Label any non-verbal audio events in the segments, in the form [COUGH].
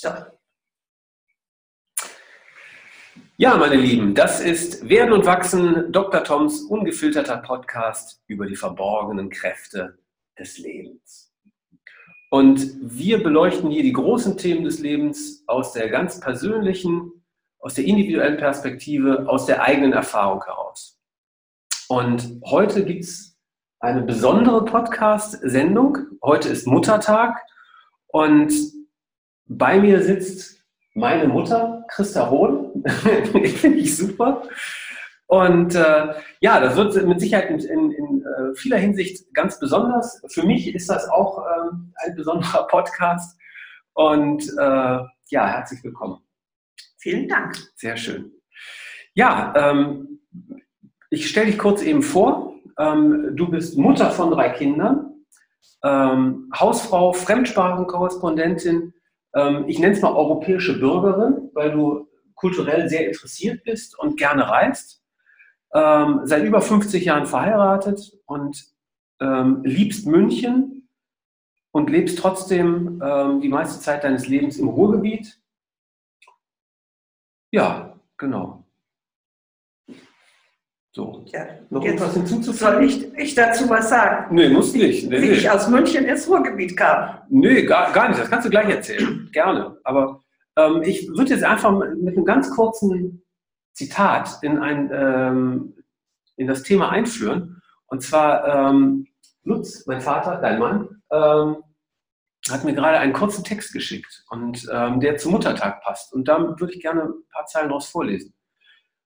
So. Ja, meine Lieben, das ist Werden und Wachsen, Dr. Toms ungefilterter Podcast über die verborgenen Kräfte des Lebens. Und wir beleuchten hier die großen Themen des Lebens aus der ganz persönlichen, aus der individuellen Perspektive, aus der eigenen Erfahrung heraus. Und heute gibt es eine besondere Podcast-Sendung. Heute ist Muttertag und bei mir sitzt meine Mutter, Christa Hohn. [LAUGHS] Finde ich super. Und äh, ja, das wird mit Sicherheit in, in, in äh, vieler Hinsicht ganz besonders. Für mich ist das auch äh, ein besonderer Podcast. Und äh, ja, herzlich willkommen. Vielen Dank. Sehr schön. Ja, ähm, ich stelle dich kurz eben vor. Ähm, du bist Mutter von drei Kindern, ähm, Hausfrau, Fremdsprachenkorrespondentin. Ähm, ich nenne es mal europäische Bürgerin, weil du kulturell sehr interessiert bist und gerne reist. Ähm, seit über 50 Jahren verheiratet und ähm, liebst München und lebst trotzdem ähm, die meiste Zeit deines Lebens im Ruhrgebiet. Ja, genau. So. Ja, noch etwas hinzuzufügen? Soll ich, ich dazu was sagen? Nee, muss nicht. Nee, Wie nee. ich aus München ins Ruhrgebiet kam. Nee, gar, gar nicht. Das kannst du gleich erzählen. Gerne. Aber ähm, ich würde jetzt einfach mit einem ganz kurzen Zitat in, ein, ähm, in das Thema einführen. Und zwar ähm, Lutz, mein Vater, dein Mann, ähm, hat mir gerade einen kurzen Text geschickt und ähm, der zum Muttertag passt. Und da würde ich gerne ein paar Zeilen daraus vorlesen.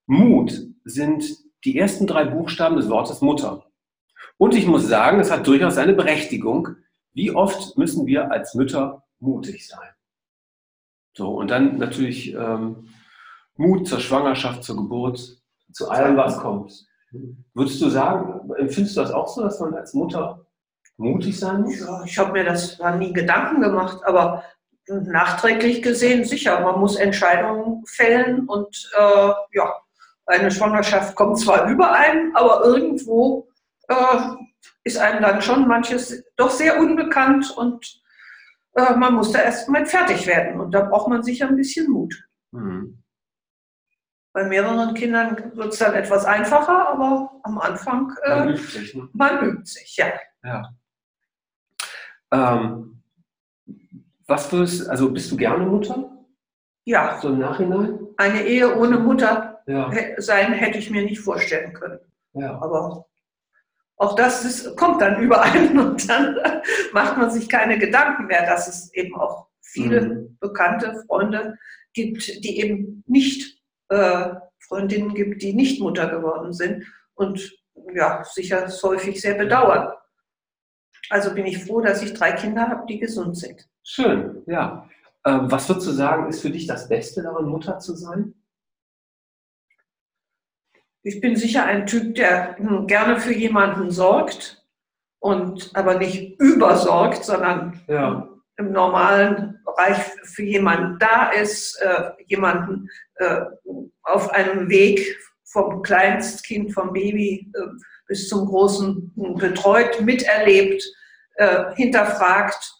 Mut sind die ersten drei Buchstaben des Wortes Mutter. Und ich muss sagen, es hat durchaus eine Berechtigung. Wie oft müssen wir als Mütter mutig sein? So, und dann natürlich ähm, Mut zur Schwangerschaft, zur Geburt, zu allem, was kommt. Würdest du sagen, empfindest du das auch so, dass man als Mutter mutig sein muss? Ja, ich habe mir das war nie Gedanken gemacht, aber nachträglich gesehen sicher. Man muss Entscheidungen fällen und äh, ja, eine Schwangerschaft kommt zwar überein, aber irgendwo äh, ist einem dann schon manches doch sehr unbekannt und äh, man muss da erst mal fertig werden. Und da braucht man sicher ein bisschen Mut. Mhm. Bei mehreren Kindern wird es dann etwas einfacher, aber am Anfang äh, man übt sich. Ne? Man übt sich, ja. ja. Ähm, was würdest, also bist du gerne Mutter? Ja. So im Nachhinein? Eine Ehe ohne Mutter ja. sein hätte ich mir nicht vorstellen können. Ja. Aber auch das ist, kommt dann überall [LAUGHS] und dann macht man sich keine Gedanken mehr, dass es eben auch viele mhm. bekannte Freunde gibt, die eben nicht äh, Freundinnen gibt, die nicht Mutter geworden sind und ja, sicher häufig sehr bedauern. Also bin ich froh, dass ich drei Kinder habe, die gesund sind. Schön, ja. Ähm, was würdest du sagen, ist für dich das Beste daran, Mutter zu sein? Ich bin sicher ein Typ, der gerne für jemanden sorgt und aber nicht übersorgt, sondern ja. im normalen Bereich für jemanden da ist, äh, jemanden äh, auf einem Weg vom Kleinstkind, vom Baby äh, bis zum Großen betreut, miterlebt, äh, hinterfragt,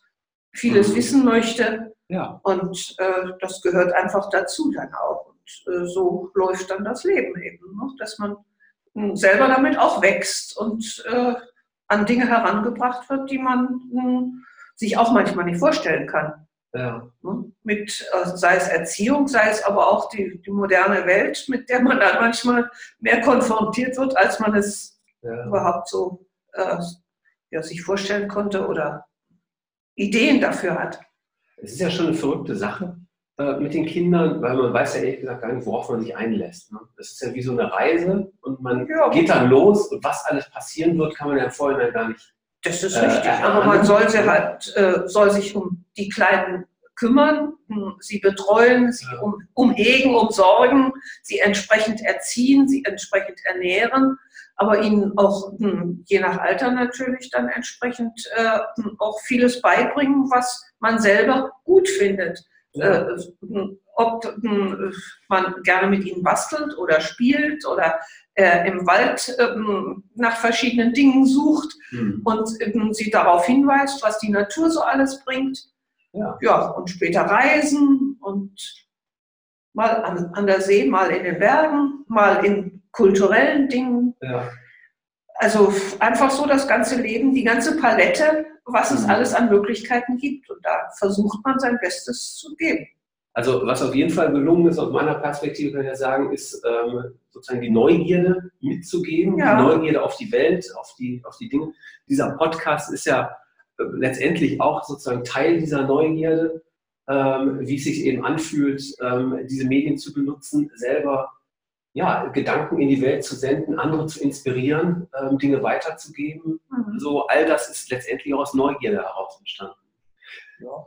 vieles mhm. wissen möchte. Ja. Und äh, das gehört einfach dazu dann auch. Und äh, so läuft dann das Leben eben, ne? dass man hm, selber damit auch wächst und äh, an Dinge herangebracht wird, die man hm, sich auch manchmal nicht vorstellen kann. Ja. Ne? Mit, äh, sei es Erziehung, sei es aber auch die, die, moderne Welt, mit der man dann manchmal mehr konfrontiert wird, als man es ja. überhaupt so äh, ja, sich vorstellen konnte oder Ideen dafür hat. Es ist ja schon eine verrückte Sache, äh, mit den Kindern, weil man weiß ja ehrlich gesagt gar nicht, worauf man sich einlässt. Ne? Das ist ja wie so eine Reise und man ja. geht dann los und was alles passieren wird, kann man ja im Vorhinein gar nicht. Das ist äh, richtig, aber man soll, sie halt, äh, soll sich um die Kleinen kümmern, sie betreuen, sie um, umhegen, umsorgen, sie entsprechend erziehen, sie entsprechend ernähren, aber ihnen auch hm, je nach Alter natürlich dann entsprechend äh, auch vieles beibringen, was man selber gut findet. Äh, ob hm, man gerne mit ihnen bastelt oder spielt oder äh, im Wald äh, nach verschiedenen Dingen sucht mhm. und äh, sie darauf hinweist, was die Natur so alles bringt. Ja. ja, und später reisen und mal an, an der See, mal in den Bergen, mal in kulturellen Dingen. Ja. Also einfach so das ganze Leben, die ganze Palette, was es mhm. alles an Möglichkeiten gibt. Und da versucht man sein Bestes zu geben. Also was auf jeden Fall gelungen ist, aus meiner Perspektive kann ich ja sagen, ist ähm, sozusagen die Neugierde mitzugeben, ja. die Neugierde auf die Welt, auf die, auf die Dinge. Dieser Podcast ist ja äh, letztendlich auch sozusagen Teil dieser Neugierde, ähm, wie es sich eben anfühlt, ähm, diese Medien zu benutzen, selber ja, Gedanken in die Welt zu senden, andere zu inspirieren, ähm, Dinge weiterzugeben. Mhm. So all das ist letztendlich auch aus Neugierde heraus entstanden. Ja.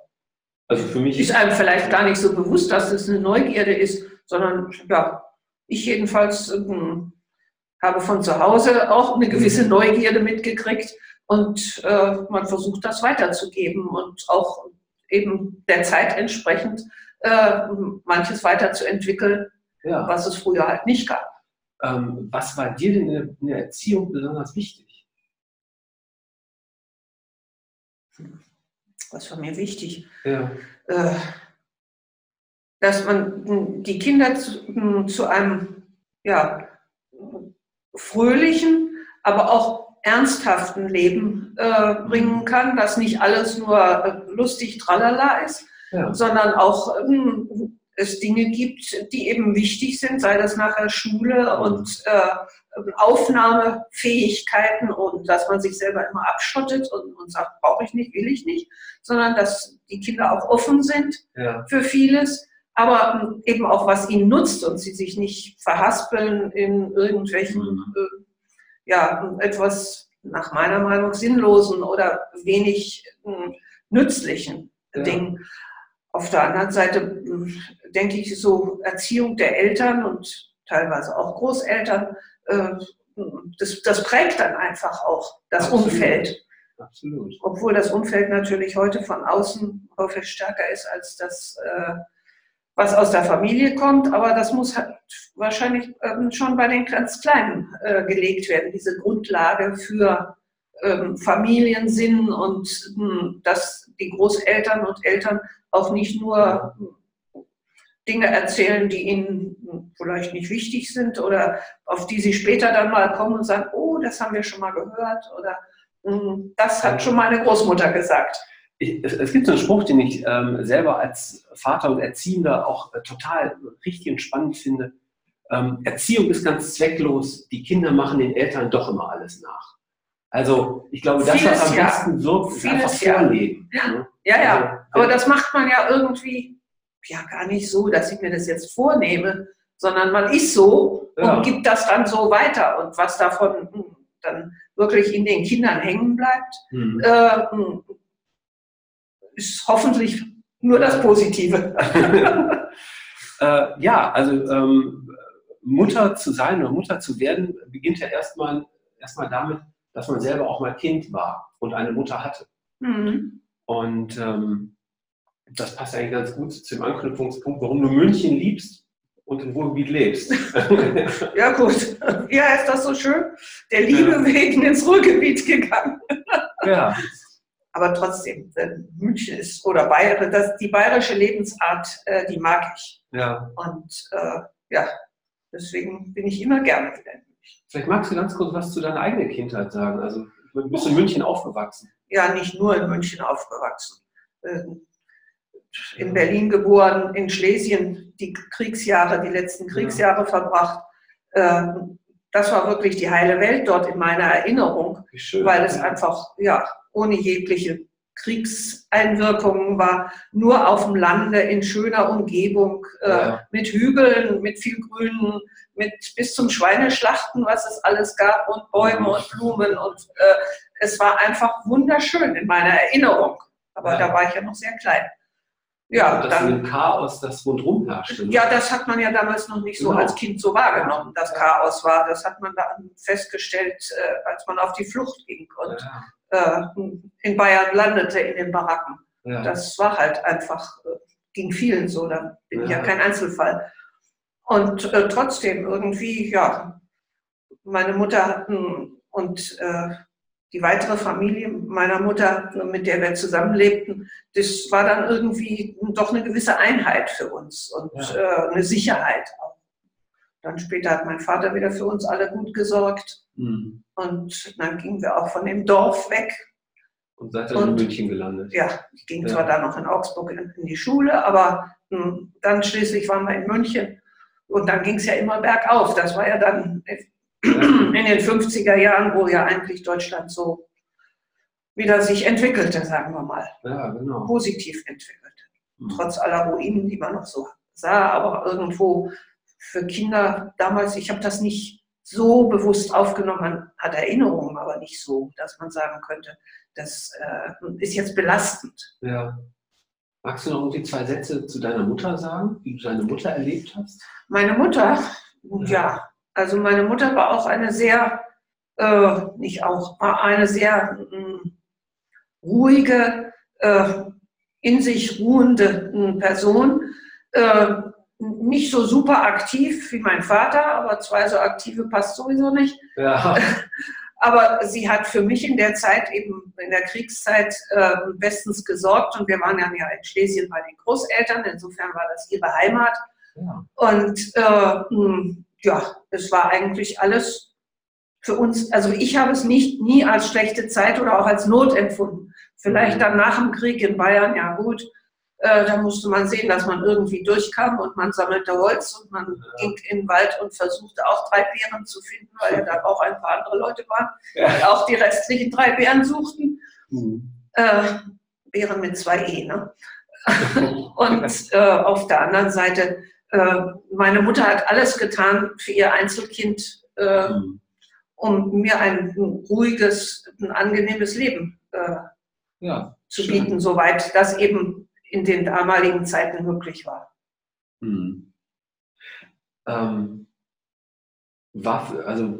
Also für mich ist einem vielleicht gar nicht so bewusst, dass es eine Neugierde ist, sondern ja, ich jedenfalls ähm, habe von zu Hause auch eine gewisse mhm. Neugierde mitgekriegt und äh, man versucht das weiterzugeben und auch eben der Zeit entsprechend äh, manches weiterzuentwickeln, ja. was es früher halt nicht gab. Ähm, was war dir denn in der, in der Erziehung besonders wichtig? Was war mir wichtig? Ja. Äh, dass man die Kinder zu, zu einem ja, fröhlichen, aber auch ernsthaften Leben äh, bringen kann, dass nicht alles nur äh, lustig tralala ist, ja. sondern auch ähm, es Dinge gibt, die eben wichtig sind, sei das nachher Schule und äh, Aufnahmefähigkeiten und dass man sich selber immer abschottet und, und sagt, brauche ich nicht, will ich nicht, sondern dass die Kinder auch offen sind ja. für vieles, aber eben auch was ihnen nutzt und sie sich nicht verhaspeln in irgendwelchen, mhm. äh, ja, etwas nach meiner Meinung sinnlosen oder wenig äh, nützlichen ja. Dingen. Auf der anderen Seite denke ich, so Erziehung der Eltern und teilweise auch Großeltern, äh, das, das prägt dann einfach auch das Absolut. Umfeld. Absolut. Obwohl das Umfeld natürlich heute von außen häufig stärker ist als das, äh, was aus der Familie kommt. Aber das muss halt wahrscheinlich ähm, schon bei den ganz Kleinen äh, gelegt werden, diese Grundlage für ähm, Familiensinn und hm, dass die Großeltern und Eltern auch nicht nur Dinge erzählen, die ihnen vielleicht nicht wichtig sind oder auf die sie später dann mal kommen und sagen, oh, das haben wir schon mal gehört oder hm, das hat schon meine Großmutter gesagt. Ich, es, es, gibt so einen Spruch, den ich ähm, selber als Vater und Erziehender auch äh, total richtig und spannend finde. Ähm, Erziehung ist ganz zwecklos, die Kinder machen den Eltern doch immer alles nach. Also ich glaube, das, was am besten wirkt, ist einfach vorleben. Ja, ne? ja, ja. Also, aber das macht man ja irgendwie ja gar nicht so, dass ich mir das jetzt vornehme, sondern man ist so ja. und gibt das dann so weiter. Und was davon hm, dann wirklich in den Kindern hängen bleibt, mhm. äh, hm, ist hoffentlich nur das Positive. [LAUGHS] äh, ja, also ähm, Mutter zu sein oder Mutter zu werden, beginnt ja erstmal erstmal damit, dass man selber auch mal Kind war und eine Mutter hatte. Mhm. Und ähm, das passt eigentlich ganz gut zum Anknüpfungspunkt, warum du München liebst und im Ruhrgebiet lebst. [LAUGHS] ja, gut. Ja, ist das so schön? Der Liebe ja. wegen ins Ruhrgebiet gegangen. ja. Aber trotzdem, München ist, oder Bayer, das, die bayerische Lebensart, äh, die mag ich. Ja. Und äh, ja, deswegen bin ich immer gerne wieder in. Vielleicht magst du ganz kurz was zu deiner eigenen Kindheit sagen. Also, du bist in München aufgewachsen. Ja, nicht nur in München aufgewachsen. Ähm, in Berlin geboren, in Schlesien die Kriegsjahre, die letzten Kriegsjahre ja. verbracht. Ähm, das war wirklich die heile Welt dort in meiner Erinnerung, weil es einfach ja ohne jegliche Kriegseinwirkungen war, nur auf dem Lande in schöner Umgebung, äh, ja. mit Hügeln, mit viel Grünen, mit bis zum Schweineschlachten, was es alles gab, und Bäume und Blumen. Und äh, es war einfach wunderschön in meiner Erinnerung. Aber ja. da war ich ja noch sehr klein. Ja, das dann, Chaos, das rundherum herrschte. Ne? Ja, das hat man ja damals noch nicht so genau. als Kind so wahrgenommen, dass Chaos war. Das hat man dann festgestellt, äh, als man auf die Flucht ging und ja. Äh, in Bayern landete in den Baracken. Ja. Das war halt einfach, äh, ging vielen so, da bin ich ja kein Einzelfall. Und äh, trotzdem irgendwie, ja, meine Mutter hatten und äh, die weitere Familie meiner Mutter, mit der wir zusammenlebten, das war dann irgendwie doch eine gewisse Einheit für uns und ja. äh, eine Sicherheit auch. Dann später hat mein Vater wieder für uns alle gut gesorgt. Mhm. Und dann gingen wir auch von dem Dorf weg. Und seid dann in München gelandet. Ja, ich ging ja. zwar dann noch in Augsburg in, in die Schule, aber mh, hm, dann schließlich waren wir in München. Und dann ging es ja immer bergauf. Das war ja dann in den 50er Jahren, wo ja eigentlich Deutschland so wieder sich entwickelte, sagen wir mal. Ja, genau. Positiv entwickelte. Mhm. Trotz aller Ruinen, die man noch so sah, aber irgendwo für Kinder damals, ich habe das nicht so bewusst aufgenommen, man hat Erinnerungen, aber nicht so, dass man sagen könnte, das äh, ist jetzt belastend. Ja. Magst du noch die zwei Sätze zu deiner Mutter sagen, wie du deine Mutter erlebt hast? Meine Mutter, ja, ja also meine Mutter war auch eine sehr, äh, nicht auch, war eine sehr äh, ruhige, äh, in sich ruhende hm, Person. Nicht so super aktiv wie mein Vater, aber zwei so aktive passt sowieso nicht. Ja. [LAUGHS] Aber sie hat für mich in der Zeit, eben in der Kriegszeit, äh, bestens gesorgt und wir waren ja in Schlesien bei den Großeltern, insofern war das ihre Heimat. Ja. Und äh, ja, es war eigentlich alles für uns, also ich habe es nicht nie als schlechte Zeit oder auch als Not empfunden. Vielleicht mhm. dann nach dem Krieg in Bayern, ja gut, äh, da musste man sehen, dass man irgendwie durchkam und man sammelte Holz und man ja. ging in den Wald und versuchte auch drei Bären zu finden, weil ja da auch ein paar andere Leute waren, ja. die auch die restlichen drei Bären suchten. Mhm. Äh, Bären mit zwei E, ne? [LAUGHS] und äh, auf der anderen Seite äh, meine Mutter hat alles getan für ihr Einzelkind, äh, mhm. um mir ein ruhiges, ein angenehmes Leben zu schön. bieten, soweit das eben in den damaligen Zeiten möglich war. Mhm. Ähm, war also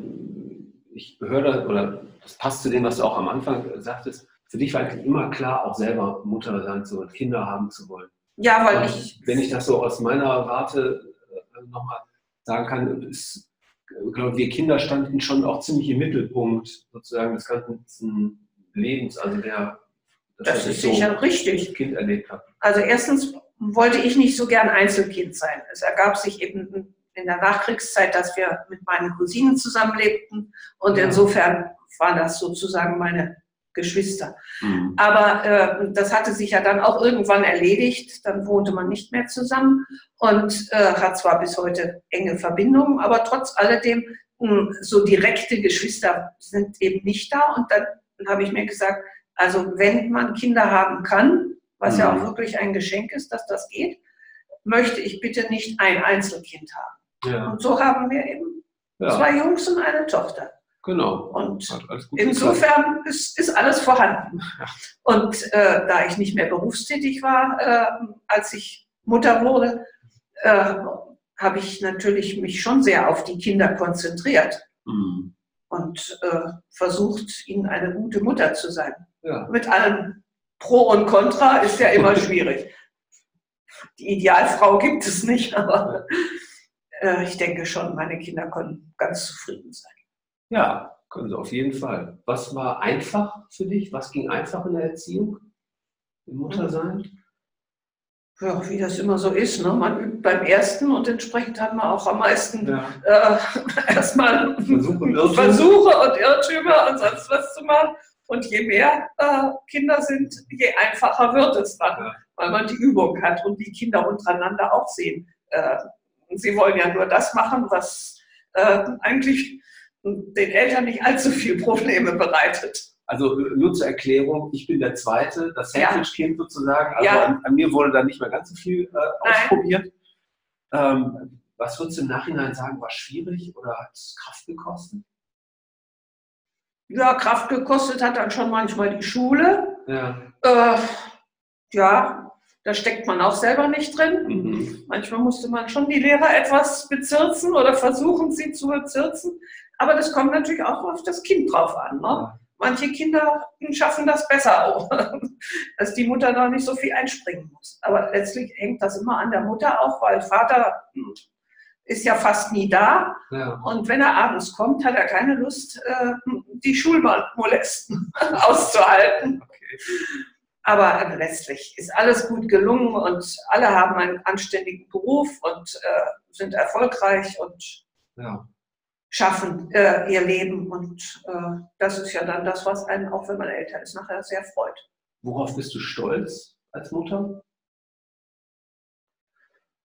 ich höre, oder das passt zu dem, was du auch am Anfang sagtest, für dich war eigentlich immer klar, auch selber Mutter sein zu wollen, Kinder haben zu wollen. Ja, weil ich. Wenn ich das so aus meiner Warte äh, nochmal sagen kann, ist, glaube wir Kinder standen schon auch ziemlich im Mittelpunkt sozusagen des ganzen Lebens, also der das, das ist sicher so richtig. Kind erlebt habe. Also erstens wollte ich nicht so gern Einzelkind sein. Es ergab sich eben in der Nachkriegszeit, dass wir mit meinen Cousinen zusammenlebten und ja. insofern war das sozusagen meine Geschwister. Mhm. Aber äh, das hatte sich ja dann auch irgendwann erledigt. Dann wohnte man nicht mehr zusammen und äh, hat zwar bis heute enge Verbindungen, aber trotz alledem mh, hm, so direkte Geschwister sind eben nicht da. Und dann habe ich mir gesagt, also wenn man Kinder haben kann, was mhm. ja auch wirklich ein Geschenk ist, dass das geht, möchte ich bitte nicht ein Einzelkind haben. Ja. Und so haben wir eben ja. zwei Jungs und eine Tochter. Genau. Und insofern ist, ist, alles vorhanden. Ja. Und äh, da ich nicht mehr berufstätig war, äh, als ich Mutter wurde, äh, habe ich natürlich mich schon sehr auf die Kinder konzentriert mhm. und äh, versucht, ihnen eine gute Mutter zu sein. Ja. Mit allem Pro und Contra ist ja immer schwierig. Die Idealfrau gibt es nicht, aber äh, ich denke schon, meine Kinder können ganz zufrieden sein. Ja, können sie auf jeden Fall. Was war einfach für dich? Was ging einfach in der Erziehung, im Muttersein? Ja, wie das immer so ist. Ne? Man übt beim ersten und entsprechend hat man auch am meisten ja. äh, [LAUGHS] erstmal Versuche, Versuche und Irrtümer und sonst was zu machen. Und je mehr äh, Kinder sind, je einfacher wird es dann, ja. weil man die Übung hat und die Kinder untereinander auch sehen. Äh, sie wollen ja nur das machen, was äh, eigentlich den Eltern nicht allzu viel Probleme bereitet. Also nur zur Erklärung, ich bin der Zweite, das Sandwich-Kind sozusagen. Also ja. an, an, mir wurde da nicht mehr ganz so viel äh, ausprobiert. Ähm, was würdest du im Nachhinein sagen, war schwierig oder hat es Kraft gekostet? Ja, Kraft gekostet hat dann schon manchmal die Schule. Ja. Äh, ja, da steckt man auch selber nicht drin. Mhm. Manchmal musste man schon die Lehrer etwas bezirzen oder versuchen, sie zu bezirzen. Aber das kommt natürlich auch auf das Kind drauf an. Ne? Manche Kinder schaffen das besser auch, [LAUGHS] dass die Mutter da nicht so viel einspringen muss. Aber letztlich hängt das immer an der Mutter auch, weil Vater hm, ist ja fast nie da. Ja. Und wenn er abends kommt, hat er keine Lust, äh, die Schulmolesten [LAUGHS] auszuhalten. Okay. Aber letztlich ist alles gut gelungen und alle haben einen anständigen Beruf und äh, sind erfolgreich und ja. schaffen äh, ihr Leben. Und äh, das ist ja dann das, was einen, auch wenn man älter ist, nachher sehr freut. Worauf bist du stolz als Mutter?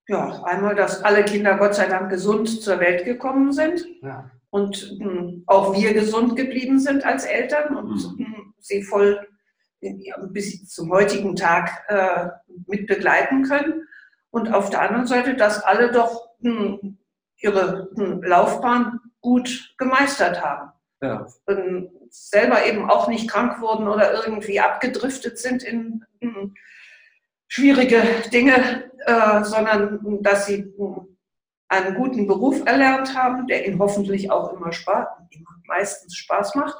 Ja, einmal, dass alle Kinder Gott sei Dank gesund zur Welt gekommen sind ja. und mh, hm, auch wir gesund geblieben sind als Eltern und mhm. mh, hm, sie voll bis zum heutigen Tag äh, mit begleiten können. Und auf der anderen Seite, dass alle doch mh, hm, ihre Laufbahn gut gemeistert haben. Ja. Selber eben auch nicht krank wurden oder irgendwie abgedriftet sind in, in schwierige Dinge, äh, sondern dass sie einen guten Beruf erlernt haben, der ihnen hoffentlich auch immer, Spaß, meistens Spaß macht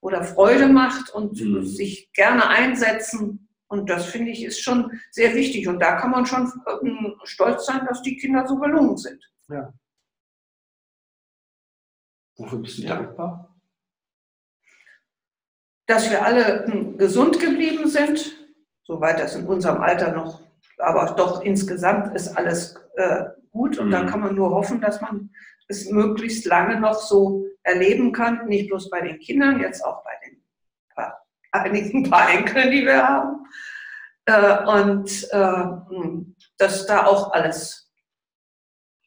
oder Freude macht und mhm. sich gerne einsetzen. Und das finde ich ist schon sehr wichtig. Und da kann man schon ähm, stolz sein, dass die Kinder so gelungen sind. Ja. Wofür bist du ja. dankbar? Dass wir alle hm, gesund geblieben sind, soweit das in unserem Alter noch, aber doch insgesamt ist alles äh, gut. Und mhm. dann kann man nur hoffen, dass man es möglichst lange noch so erleben kann, nicht bloß bei den Kindern, jetzt auch bei den paar, [LAUGHS] einigen paar Enkeln, die wir haben. Äh, und äh, dass da auch alles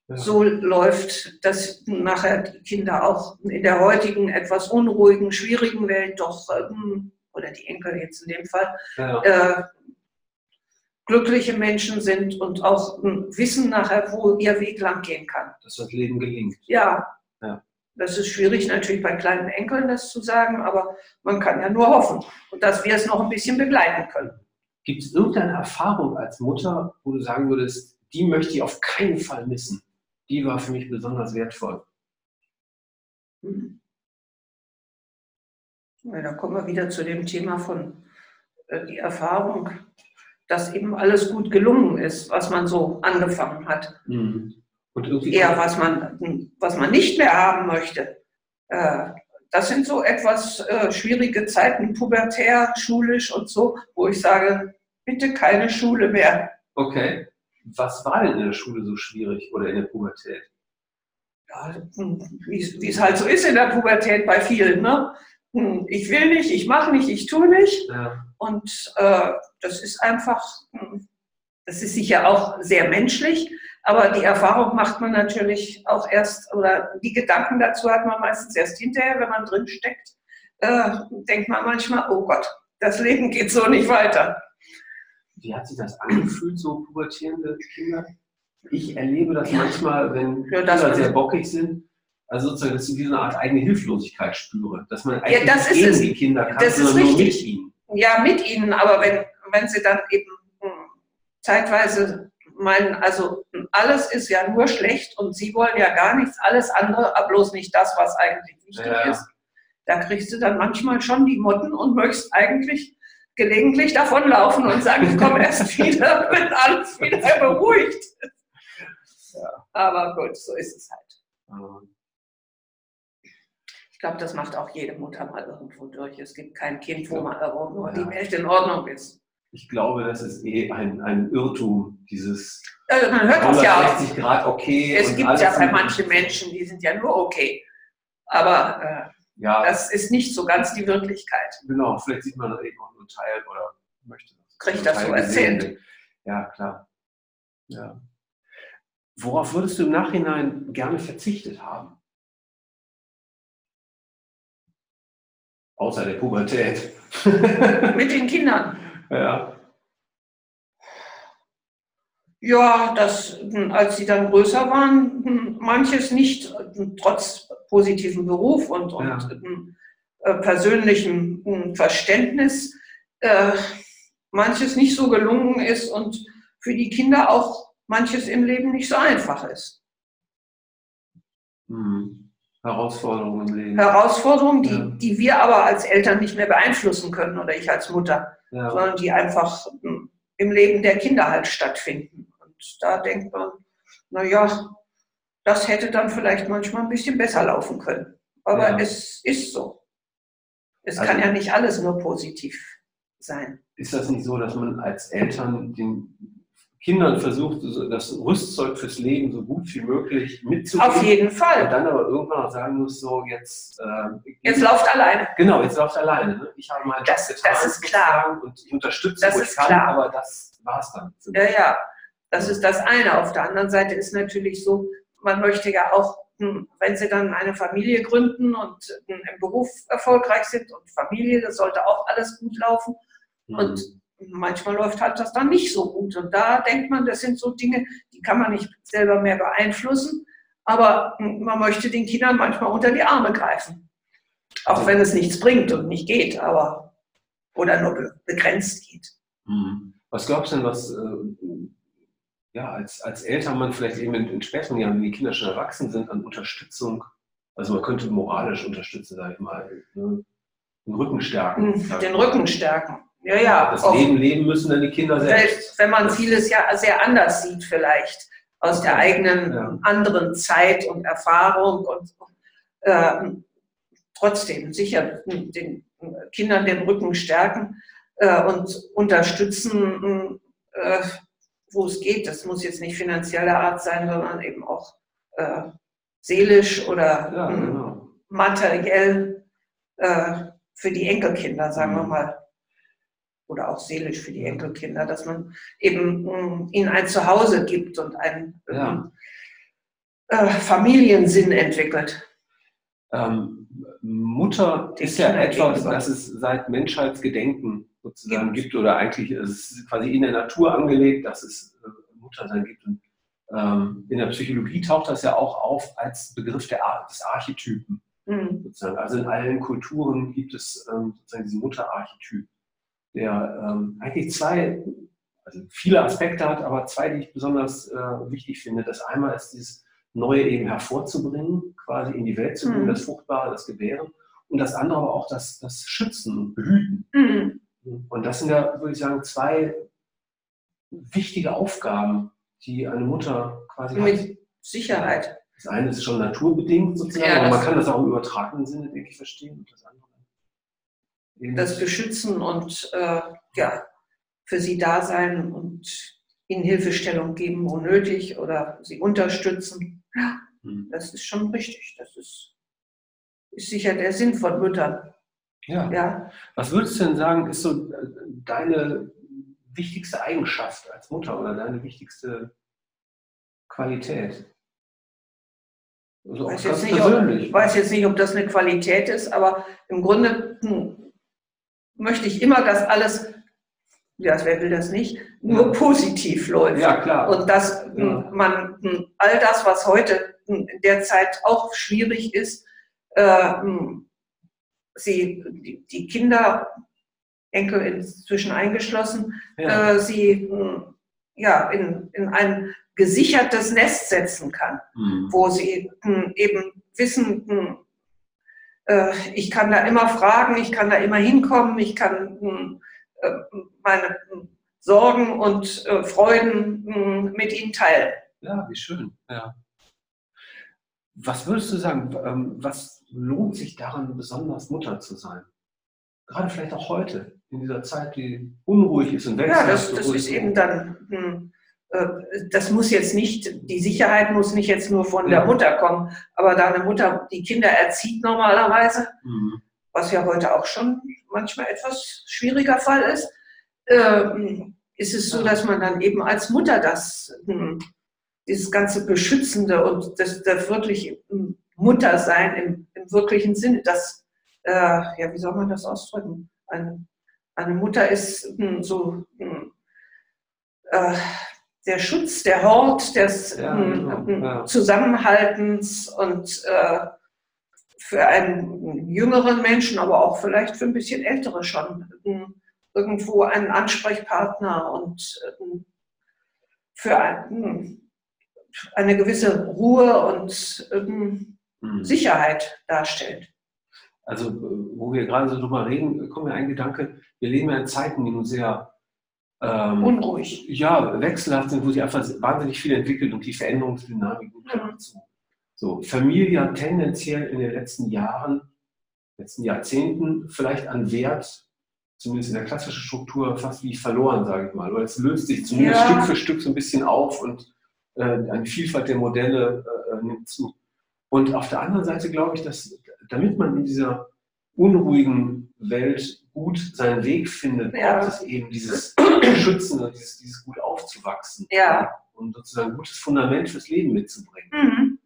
ja. so läuft, dass nachher die Kinder auch in der heutigen etwas unruhigen, schwierigen Welt doch, ähm, oder die Enkel jetzt in dem Fall, ja. äh, glückliche Menschen sind und auch wissen nachher, wo ihr Weg lang gehen kann. Dass das Leben gelingt. Ja. ja. Das ist schwierig natürlich bei kleinen Enkeln das zu sagen, aber man kann ja nur hoffen und dass wir es noch ein bisschen begleiten können. Gibt es irgendeine Erfahrung als Mutter, wo du sagen würdest, die möchte ich auf keinen Fall missen? Die war für mich besonders wertvoll. Hm. Ja, da kommen wir wieder zu dem Thema von äh, die Erfahrung dass eben alles gut gelungen ist, was man so angefangen hat. Mhm. Und Eher was man, was man nicht mehr haben möchte. Äh, das sind so etwas äh, schwierige Zeiten, pubertär, schulisch und so, wo ich sage, bitte keine Schule mehr. Okay. Was war denn in der Schule so schwierig oder in der Pubertät? Ja, wie es halt so ist in der Pubertät bei vielen. Ne? Hm, ich will nicht, ich mache nicht, ich tue nicht. Ja. Und äh, das ist einfach, hm, das ist sicher auch sehr menschlich, aber die Erfahrung macht man natürlich auch erst, oder die Gedanken dazu hat man meistens erst hinterher, wenn man drin steckt, äh, denkt man manchmal, oh Gott, das Leben geht so nicht weiter. Wie hat sich das angefühlt, so pubertierende Kinder? Ich erlebe das manchmal, wenn ja, Kinder sehr bockig sind, also sozusagen, dass ich eine Art eigene Hilflosigkeit spüre. Dass man eigentlich ja, das nicht gegen die Kinder kann, das sondern nur mit ihnen. Ja, mit ihnen, aber wenn, wenn sie dann eben hm, zeitweise meinen, also alles ist ja nur schlecht und sie wollen ja gar nichts, alles andere, bloß nicht das, was eigentlich wichtig ja. ist. Da kriegst du dann manchmal schon die Motten und möchtest eigentlich gelegentlich davonlaufen und sagen, ich komme erst [LAUGHS] wieder, wenn alles wieder beruhigt Ja. Aber gut, so ist es halt. Ich glaube, das macht auch jede Mutter mal irgendwo durch. Es gibt kein Kind, wo man nur ja. die Welt in Ordnung ist. Ich glaube, das ist eh ein, ein Irrtum, dieses also man hört das ja auch. Grad okay. Es gibt ja bei manchen Menschen, die sind ja nur okay. Aber äh, ja. das ist nicht so ganz die Wirklichkeit. Genau, vielleicht sieht man eben auch nur Teil oder möchte das. Kriegt das so erzählt. Ja, klar. Ja. Worauf würdest du im Nachhinein gerne verzichtet haben? Außer der Pubertät. [LAUGHS] Mit den Kindern. Ja. Ja, das, als sie dann größer waren, manches nicht, trotz positiven Beruf und, und ja. äh, persönlichem Verständnis, äh, manches nicht so gelungen ist und für die Kinder auch manches im Leben nicht so einfach ist. Mhm. Herausforderungen im Leben. Herausforderungen, die, ja. die wir aber als Eltern nicht mehr beeinflussen können oder ich als Mutter, ja. sondern die einfach im Leben der Kinder halt stattfinden. Und da denkt man, naja, das hätte dann vielleicht manchmal ein bisschen besser laufen können. Aber ja. es ist so. Es also, kann ja nicht alles nur positiv sein. Ist das nicht so, dass man als Eltern den Kindern versucht, das Rüstzeug fürs Leben so gut wie möglich mitzugeben. Auf jeden Fall. Und dann aber irgendwann auch sagen muss, so jetzt... Äh, jetzt läuft alleine. Genau, jetzt läuft alleine. Ne? Ich habe mal das, getan, das ist klar. Und ich unterstütze, das ist kann, klar. aber das war es dann. Ja, ja, das ist das eine. Auf der anderen Seite ist natürlich so, man möchte ja auch, hm, wenn sie dann eine Familie gründen und hm, im Beruf erfolgreich sind und Familie, das sollte auch alles gut laufen. Mhm. Und manchmal läuft halt das dann nicht so gut. Und da denkt man, das sind so Dinge, die kann man nicht selber mehr beeinflussen. Aber man möchte den Kindern manchmal unter die Arme greifen. Auch wenn es nichts bringt und nicht geht, aber oder nur begrenzt geht. Mhm. Was glaubst du denn, was äh, ja, als, als Eltern man vielleicht eben in, in späteren Jahren, wenn die Kinder schon erwachsen sind, an Unterstützung, also man könnte moralisch unterstützen, sage ich mal, ne? den Rücken stärken. Mhm. Den Rücken stärken. Ja, ja. Das Leben leben müssen dann die Kinder selbst. Wenn man vieles ja sehr anders sieht vielleicht, aus der eigenen ja. anderen Zeit und Erfahrung und äh, trotzdem sicher den Kindern den Rücken stärken äh, und unterstützen, äh, wo es geht. Das muss jetzt nicht finanzieller Art sein, sondern eben auch äh, seelisch oder ja, genau. materiell äh, für die Enkelkinder, sagen mhm. wir mal oder auch seelisch für die Enkelkinder, dass man eben mh, mm, ihnen ein Zuhause gibt und einen ja. äh, Familiensinn entwickelt. Ähm, Mutter die ist ja etwas, das es seit Menschheitsgedenken sozusagen gibt, gibt oder eigentlich ist es quasi in der Natur angelegt, dass es äh, Muttersein gibt. Und, ähm, in der Psychologie taucht das ja auch auf als Begriff der, des Archetypen. Mhm. Sozusagen. Also in allen Kulturen gibt es ähm, sozusagen diesen Mutterarchetyp der ähm, eigentlich zwei, also viele Aspekte hat, aber zwei, die ich besonders äh, wichtig finde. Das einmal ist dieses Neue eben hervorzubringen, quasi in die Welt zu bringen, mhm. das Fruchtbare, das Gebären. Und das andere aber auch das, das Schützen und Behüten. Mhm. Und das sind ja, würde ich sagen, zwei wichtige Aufgaben, die eine Mutter quasi Mit hat. Sicherheit. Das eine ist schon naturbedingt sozusagen, ja, aber man kann das auch im übertragenen Sinne, denke ich, verstehen. Und das andere das beschützen und äh, ja, für sie da sein und ihnen Hilfestellung geben, wo nötig oder sie unterstützen. Ja, hm. das ist schon richtig. Das ist, ist sicher der Sinn von Müttern. Ja. ja. Was würdest du denn sagen, ist so äh, deine wichtigste Eigenschaft als Mutter oder deine wichtigste Qualität? Also weiß jetzt nicht, persönlich. Ob, weiß jetzt nicht, ob das eine Qualität ist, aber im Grunde hm, möchte ich immer, dass alles, ja, wer will das nicht, nur positiv läuft. Ja, klar. Und dass ja. man all das, was heute in der Zeit auch schwierig ist, äh, sie, die, Kinder, Enkel inzwischen eingeschlossen, ja. äh, sie ja, in, in ein gesichertes Nest setzen kann, mhm. wo sie eben wissen, ich kann da immer fragen, ich kann da immer hinkommen, ich kann hm, äh, meine hm, Sorgen und äh, Freuden hm, mit ihnen teilen. Ja, wie schön. Ja. Was würdest du sagen, ähm, was lohnt sich daran, besonders Mutter zu sein? Gerade vielleicht auch heute, in dieser Zeit, die unruhig ist und wechselt. Ja, das, das ist eben dann äh, das muss jetzt nicht, die Sicherheit muss nicht jetzt nur von ja. der Mutter kommen, aber da eine Mutter die Kinder erzieht normalerweise, mhm. was ja heute auch schon manchmal etwas schwieriger Fall ist, äh, ist es so, dass man dann eben als Mutter das, hm, dieses ganze Beschützende und das, das wirklich Muttersein im, im wirklichen Sinne, das, äh, ja, wie soll man das ausdrücken? Eine, eine Mutter ist hm, so, hm, äh, der Schutz, der Hort des ja, äh, ja. Zusammenhaltens und äh, für einen jüngeren Menschen, aber auch vielleicht für ein bisschen ältere schon, irgendwo einen Ansprechpartner und äh, für ein, eine gewisse Ruhe und ähm, mhm. Sicherheit darstellt. Also, wo wir gerade so drüber reden, kommt mir ein Gedanke, wir leben ja in Zeiten, die uns sehr ähm, unruhig. Ja, wechselhaft sind, wo sich einfach wahnsinnig viel entwickelt und die Veränderungsdynamik nimmt mhm. zu. So, Familie hat tendenziell in den letzten Jahren, letzten Jahrzehnten vielleicht an Wert, zumindest in der klassischen Struktur, fast wie verloren, sage ich mal. Oder es löst sich zumindest ja. Stück für Stück so ein bisschen auf und äh, eine Vielfalt der Modelle äh, nimmt zu. Und auf der anderen Seite glaube ich, dass damit man in dieser unruhigen Welt gut seinen Weg findet, ja. braucht es eben dieses [CLEARS THROAT] Schützen und dieses, dieses gut aufzuwachsen. Ja. Und sozusagen ein gutes Fundament fürs Leben mitzubringen. Mhm.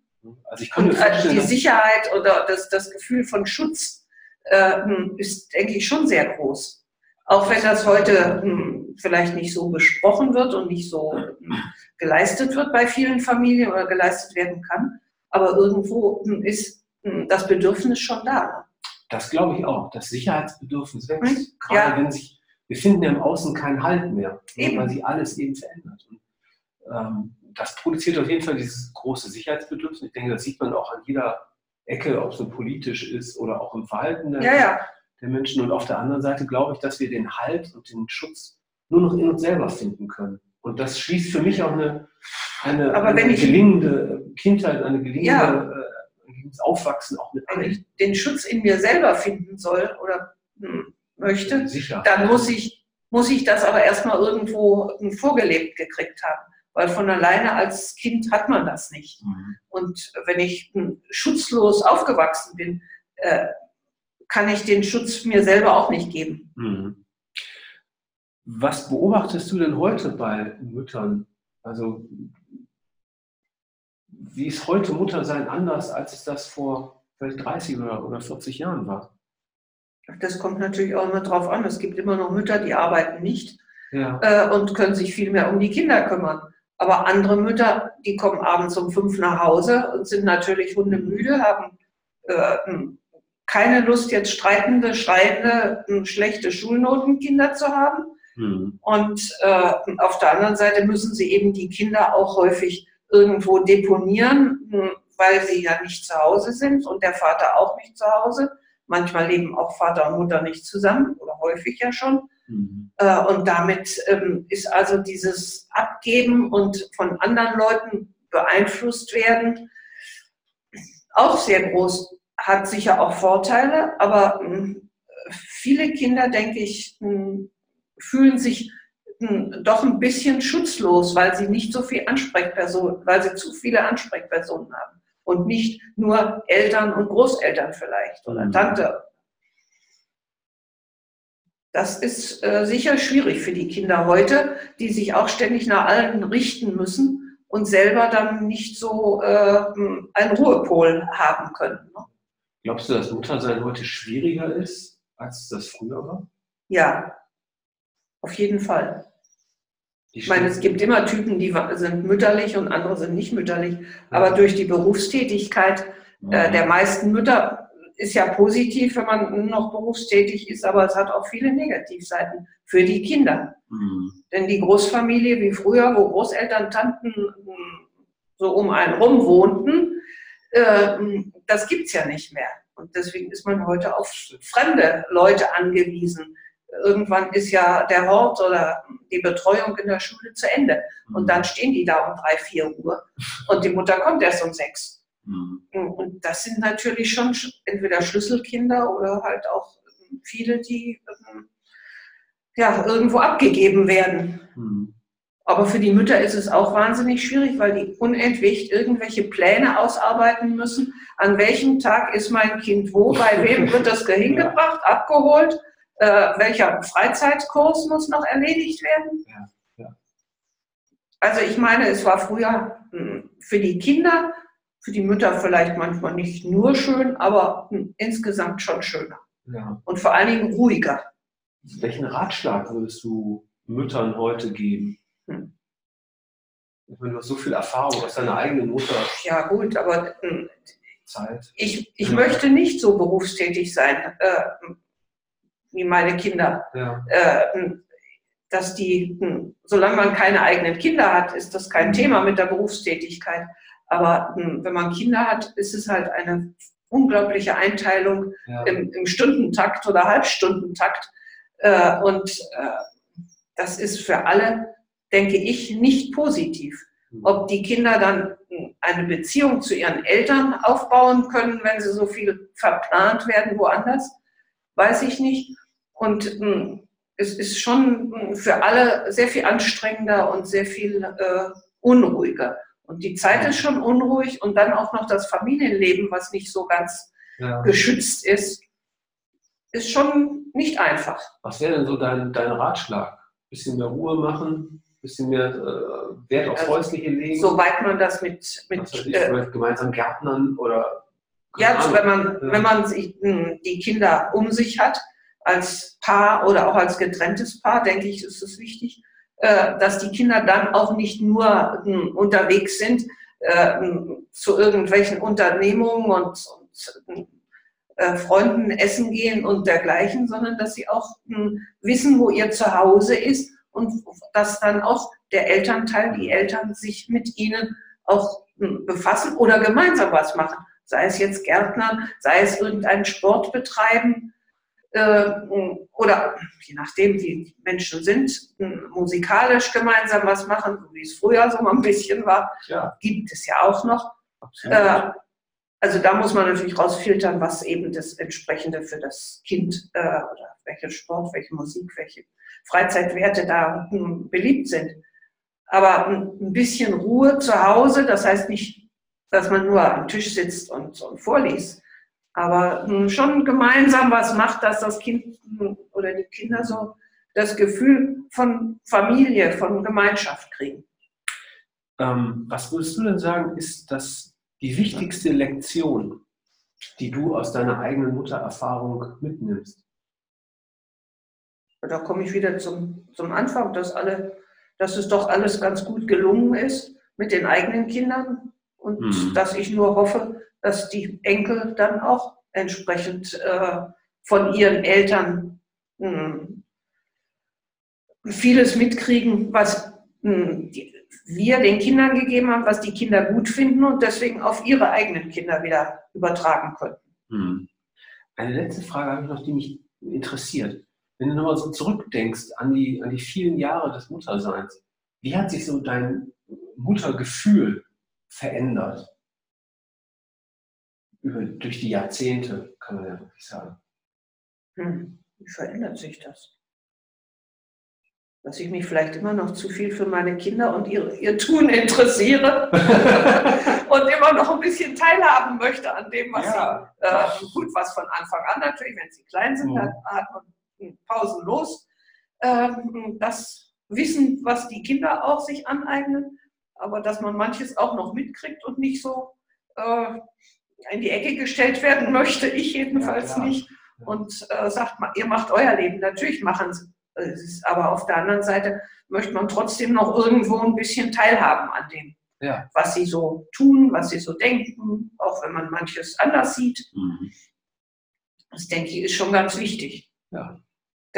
Also ich kann mir vorstellen, die Sicherheit oder das, das Gefühl von Schutz äh, ist, denke ich, schon sehr groß. Auch wenn das heute hm, vielleicht nicht so besprochen wird und nicht so hm, geleistet wird bei vielen Familien oder geleistet werden kann. Aber irgendwo hm, ist hm, das Bedürfnis schon da. Das glaube ich auch. Das Sicherheitsbedürfnis wächst. Hm? Gerade ja. wenn sich, wir finden ja im Außen keinen Halt mehr, eben. weil sich alles eben verändert. Und, ähm, das produziert auf jeden Fall dieses große Sicherheitsbedürfnis. Ich denke, das sieht man auch an jeder Ecke, ob es so politisch ist oder auch im Verhalten der, ja, ja. der Menschen. Und auf der anderen Seite glaube ich, dass wir den Halt und den Schutz nur noch in uns selber finden können. Und das schließt für mich auch eine, eine, eine gelingende Kindheit, eine gelingende ja. Äh, Aufwachsen auch mit. Wenn ich den Schutz in mir selber finden soll oder hm, möchte, Sicher. dann muss ich, muss ich das aber erstmal irgendwo vorgelebt gekriegt haben. Weil von alleine als Kind hat man das nicht. Mhm. Und wenn ich hm, schutzlos aufgewachsen bin, äh, kann ich den Schutz mir selber auch nicht geben. Mhm. Was beobachtest du denn heute bei Müttern? Also wie ist heute Muttersein anders, als es das vor vielleicht 30 oder, 40 Jahren war? Das kommt natürlich auch immer drauf an. Es gibt immer noch Mütter, die arbeiten nicht ja. äh, und können sich viel mehr um die Kinder kümmern. Aber andere Mütter, die kommen abends um fünf nach Hause und sind natürlich hundemüde, haben äh, keine Lust, jetzt streitende, schreiende, schlechte Schulnotenkinder zu haben Mhm. Und äh, auf der anderen Seite müssen sie eben die Kinder auch häufig irgendwo deponieren, hm, weil sie ja nicht zu Hause sind und der Vater auch nicht zu Hause. Manchmal leben auch Vater und Mutter nicht zusammen oder häufig ja schon. Mhm. Äh, und damit ähm, ist also dieses Abgeben und von anderen Leuten beeinflusst werden auch sehr groß. Hat sicher auch Vorteile, aber hm, viele Kinder, denke ich, hm, fühlen sich hm, doch ein bisschen schutzlos, weil sie nicht so viel Ansprechpersonen, weil sie zu viele Ansprechpersonen haben und nicht nur Eltern und Großeltern vielleicht oder mhm. Tante. Das ist äh, sicher schwierig für die Kinder heute, die sich auch ständig nach allen richten müssen und selber dann nicht so äh, einen Ruhepol haben können. Ne? Glaubst du, dass Muttersein heute schwieriger ist, als das früher war? Ja, auf jeden Fall. Ich meine, es gibt immer Typen, die sind mütterlich und andere sind nicht mütterlich. Aber durch die Berufstätigkeit äh, der meisten Mütter ist ja positiv, wenn man noch berufstätig ist, aber es hat auch viele Negativseiten für die Kinder. Mhm. Denn die Großfamilie wie früher, wo Großeltern, Tanten so um einen rum wohnten, äh, das gibt es ja nicht mehr. Und deswegen ist man heute auf fremde Leute angewiesen irgendwann ist ja der Hort oder die Betreuung in der Schule zu Ende. Und dann stehen die da um drei, vier Uhr und die Mutter kommt erst um sechs. Mhm. Und das sind natürlich schon entweder Schlüsselkinder oder halt auch viele, die ähm, ja, irgendwo abgegeben werden. Mhm. Aber für die Mütter ist es auch wahnsinnig schwierig, weil die unentwegt irgendwelche Pläne ausarbeiten müssen. An welchem Tag ist mein Kind wo, bei wem wird das [LAUGHS] hingebracht, abgeholt? Äh, welcher Freizeitkurs muss noch erledigt werden. Ja, ja. Also ich meine, es war früher hm, für die Kinder, für die Mütter vielleicht manchmal nicht nur schön, aber hm, insgesamt schon schöner. Ja. Und vor allen Dingen ruhiger. Welchen Ratschlag würdest du Müttern heute geben? Hm. Wenn du hast so viel Erfahrung aus deiner eigenen Mutter. Ja gut, aber hm, Zeit. Ich, ich möchte nicht so berufstätig sein. Äh, wie meine Kinder. Ja. Äh, dass die, hm, solange man keine eigenen Kinder hat, ist das kein mhm. Thema mit der Berufstätigkeit. Aber hm, wenn man Kinder hat, ist es halt eine unglaubliche Einteilung ja. im, im, Stundentakt oder Halbstundentakt. Äh, und äh, das ist für alle, denke ich, nicht positiv. Mhm. Ob die Kinder dann hm, eine Beziehung zu ihren Eltern aufbauen können, wenn sie so viel verplant werden woanders, weiß ich nicht. Und mh, hm, es ist schon hm, für alle sehr viel anstrengender und sehr viel äh, unruhiger. Und die Zeit ist schon unruhig und dann auch noch das Familienleben, was nicht so ganz ja. geschützt ist, ist schon nicht einfach. Was wäre denn so dein, dein Ratschlag? Bisschen mehr Ruhe machen, bisschen mehr äh, Wert aufs also, Häusliche legen? Soweit man das mit, mit ich, äh, gemeinsam Gärtnern oder ja, also wenn man, wenn man sich, hm, die Kinder um sich hat, als Paar oder auch als getrenntes Paar, denke ich, ist es wichtig, äh, dass die Kinder dann auch nicht nur hm, unterwegs sind äh, hm, zu irgendwelchen Unternehmungen und, und äh, Freunden essen gehen und dergleichen, sondern dass sie auch wissen, wo ihr Zuhause ist und dass dann auch der Elternteil, die Eltern sich mit ihnen auch befassen oder gemeinsam was machen. Sei es jetzt Gärtner, sei es irgendeinen Sport betreiben, äh, oder je nachdem, wie die Menschen sind, musikalisch gemeinsam was machen, wie es früher so mal ein bisschen war, ja. gibt es ja auch noch. Äh, also da muss man natürlich rausfiltern, was eben das Entsprechende für das Kind äh, oder welcher Sport, welche Musik, welche Freizeitwerte da hm, beliebt sind. Aber ein bisschen Ruhe zu Hause, das heißt nicht, dass man nur am Tisch sitzt und, und vorliest, aber schon gemeinsam was macht, dass das Kind oder die Kinder so das Gefühl von Familie, von Gemeinschaft kriegen. Ähm, was würdest du denn sagen, ist das die wichtigste Lektion, die du aus deiner eigenen Muttererfahrung mitnimmst? Da komme ich wieder zum, zum Anfang, dass, alle, dass es doch alles ganz gut gelungen ist mit den eigenen Kindern und mhm. dass ich nur hoffe, dass die Enkel dann auch entsprechend äh, von ihren Eltern mh, hm, vieles mitkriegen, was mh, hm, die, wir den Kindern gegeben haben, was die Kinder gut finden und deswegen auf ihre eigenen Kinder wieder übertragen können. Hm. Eine letzte Frage habe ich noch, die mich interessiert. Wenn du nochmal so zurückdenkst an die, an die vielen Jahre des Mutterseins, wie hat sich so dein Muttergefühl verändert? über, durch die Jahrzehnte, kann man ja wirklich sagen. Hm, wie verändert sich das? Dass ich mich vielleicht immer noch zu viel für meine Kinder und ihr, ihr Tun interessiere [LAUGHS] und immer noch ein bisschen teilhaben möchte an dem, was ja. sie, äh, gut, was von Anfang an natürlich, wenn sie klein sind, mhm. hat, man pausenlos äh, das Wissen, was die Kinder auch sich aneignen, aber dass man manches auch noch mitkriegt und nicht so äh, in die Ecke gestellt werden möchte, ich jedenfalls ja, nicht, und äh, sagt, ihr macht euer Leben. Natürlich machen sie es, aber auf der anderen Seite möchte man trotzdem noch irgendwo ein bisschen teilhaben an dem, ja. was sie so tun, was sie so denken, auch wenn man manches anders sieht. Mhm. Das denke ich ist schon ganz wichtig. Ja.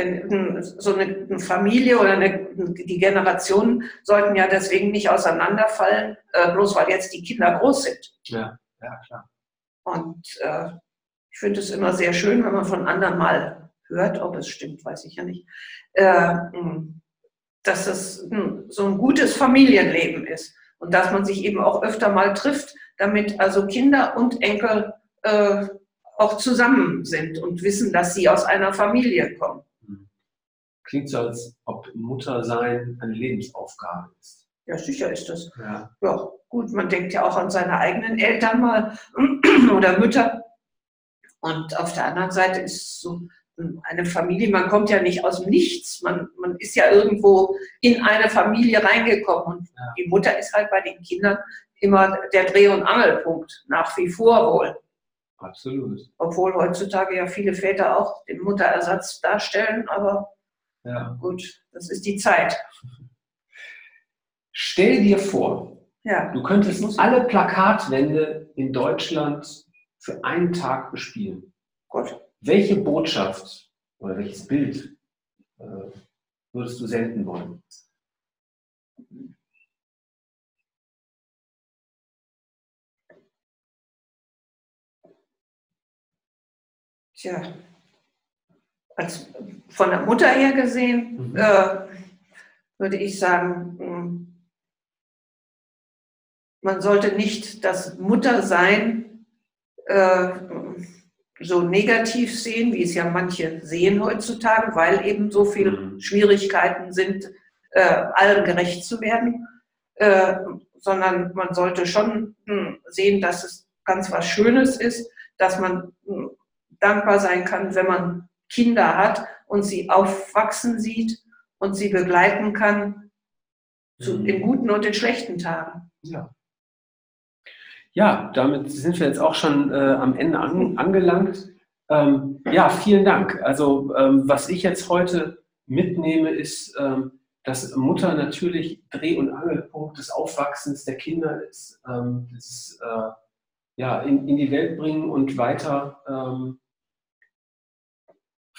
Denn so eine Familie oder eine, die Generationen sollten ja deswegen nicht auseinanderfallen, äh, bloß weil jetzt die Kinder groß sind. Ja, ja klar. Und äh, ich finde es immer sehr schön, wenn man von anderen mal hört, ob es stimmt, weiß ich ja nicht, äh, hm, dass es hm, so ein gutes Familienleben ist und dass man sich eben auch öfter mal trifft, damit also Kinder und Enkel äh, auch zusammen sind und wissen, dass sie aus einer Familie kommen. Hm. Klingt so, als ob Muttersein eine Lebensaufgabe ist. Ja, sicher ist das. Ja. ja. Gut, man denkt ja auch an seine eigenen Eltern mal [CLEARS THROAT] oder Mütter. Und auf der anderen Seite ist so eine Familie, man kommt ja nicht aus dem Nichts. Man, man ist ja irgendwo in eine Familie reingekommen. Und ja. die Mutter ist halt bei den Kindern immer der Dreh- und Angelpunkt, nach wie vor wohl. Absolut. Obwohl heutzutage ja viele Väter auch den Mutterersatz darstellen, aber ja. gut, das ist die Zeit. Stell dir vor, ja. Du könntest alle Plakatwände in Deutschland für einen Tag bespielen. Gott. Welche Botschaft oder welches Bild äh, würdest du senden wollen? Tja, als von der Mutter her gesehen, mhm. äh, würde ich sagen, hm, man sollte nicht das Muttersein äh, so negativ sehen, wie es ja manche sehen heutzutage, weil eben so viele mhm. Schwierigkeiten sind, äh, allen gerecht zu werden, äh, sondern man sollte schon mh, hm, sehen, dass es ganz was Schönes ist, dass man mh, hm, dankbar sein kann, wenn man Kinder hat und sie aufwachsen sieht und sie begleiten kann zu, mhm. in guten und in schlechten Tagen. Ja. Ja, damit sind wir jetzt auch schon äh, am Ende an, angelangt. Ähm, ja, vielen Dank. Also ähm, was ich jetzt heute mitnehme, ist, ähm, dass Mutter natürlich Dreh- und Angelpunkt des Aufwachsens der Kinder ist. Ähm, das äh, ja, in, in, die Welt bringen und weiter ähm,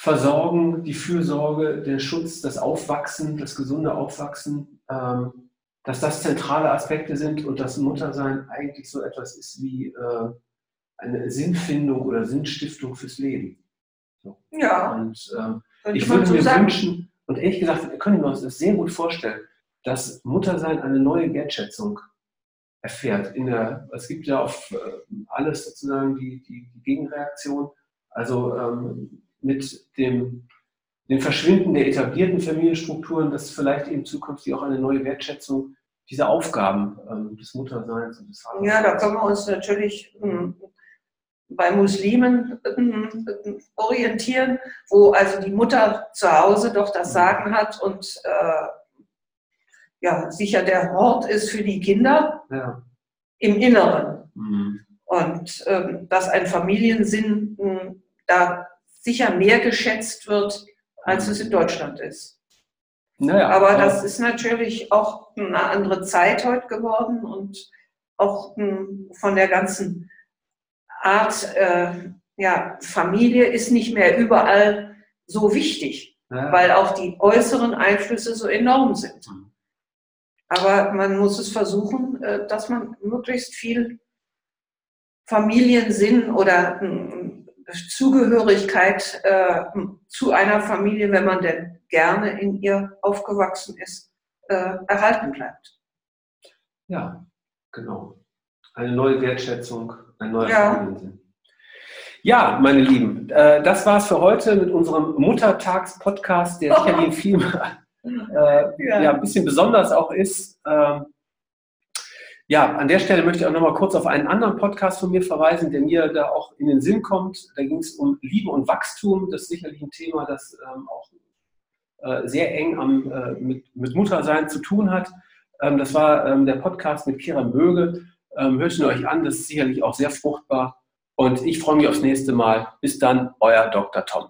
versorgen, die Fürsorge, der Schutz, das Aufwachsen, das gesunde Aufwachsen, ähm, dass das zentrale Aspekte sind und dass Muttersein eigentlich so etwas ist wie äh, eine Sinnfindung oder Sinnstiftung fürs Leben. So. Ja. Und äh, ich würde mir sagen. wünschen, und ehrlich gesagt, können wir uns das sehr gut vorstellen, dass Muttersein eine neue Wertschätzung erfährt. In der, es gibt ja auf äh, alles sozusagen die, die, die Gegenreaktion. Also ähm, mit dem, dem Verschwinden der etablierten Familienstrukturen, dass vielleicht eben zukünftig auch eine neue Wertschätzung dieser Aufgaben ähm, des Mutterseins und des Vaters. Ja, da können wir uns natürlich ähm, bei Muslimen äh, orientieren, wo also die Mutter zu Hause doch das mhm. Sagen hat und äh, ja, sicher der Hort ist für die Kinder ja. im Inneren. Mhm. Und ähm, dass ein Familiensinn äh, da sicher mehr geschätzt wird, als es in Deutschland ist. Naja, aber das ist natürlich auch eine andere Zeit heute geworden und auch hm, von der ganzen Art, äh, ja, Familie ist nicht mehr überall so wichtig, ja. weil auch die äußeren Einflüsse so enorm sind. Mhm. Aber man muss es versuchen, äh, dass man möglichst viel Familiensinn oder hm, Zugehörigkeit äh, zu einer Familie, wenn man denn gerne in ihr aufgewachsen ist, äh, erhalten bleibt. Ja, genau. Eine neue Wertschätzung, ein neuer ja. Familiensinn. Ja, meine Lieben, äh, das es für heute mit unserem Muttertags-Podcast, der [LAUGHS] sicherlich oh. viel äh, ja. ja. ein bisschen besonders auch ist. Ähm, ja, an der Stelle möchte ich auch noch mal kurz auf einen anderen Podcast von mir verweisen, der mir da auch in den Sinn kommt. Da ging es um Liebe und Wachstum. Das ist sicherlich ein Thema, das ähm, auch äh, sehr eng am, äh, mit, mit Muttersein zu tun hat. Ähm, das war ähm, der Podcast mit Kira Möge. Ähm, hört ihn euch an, das ist sicherlich auch sehr fruchtbar. Und ich freue mich aufs nächste Mal. Bis dann, euer Dr. Tom.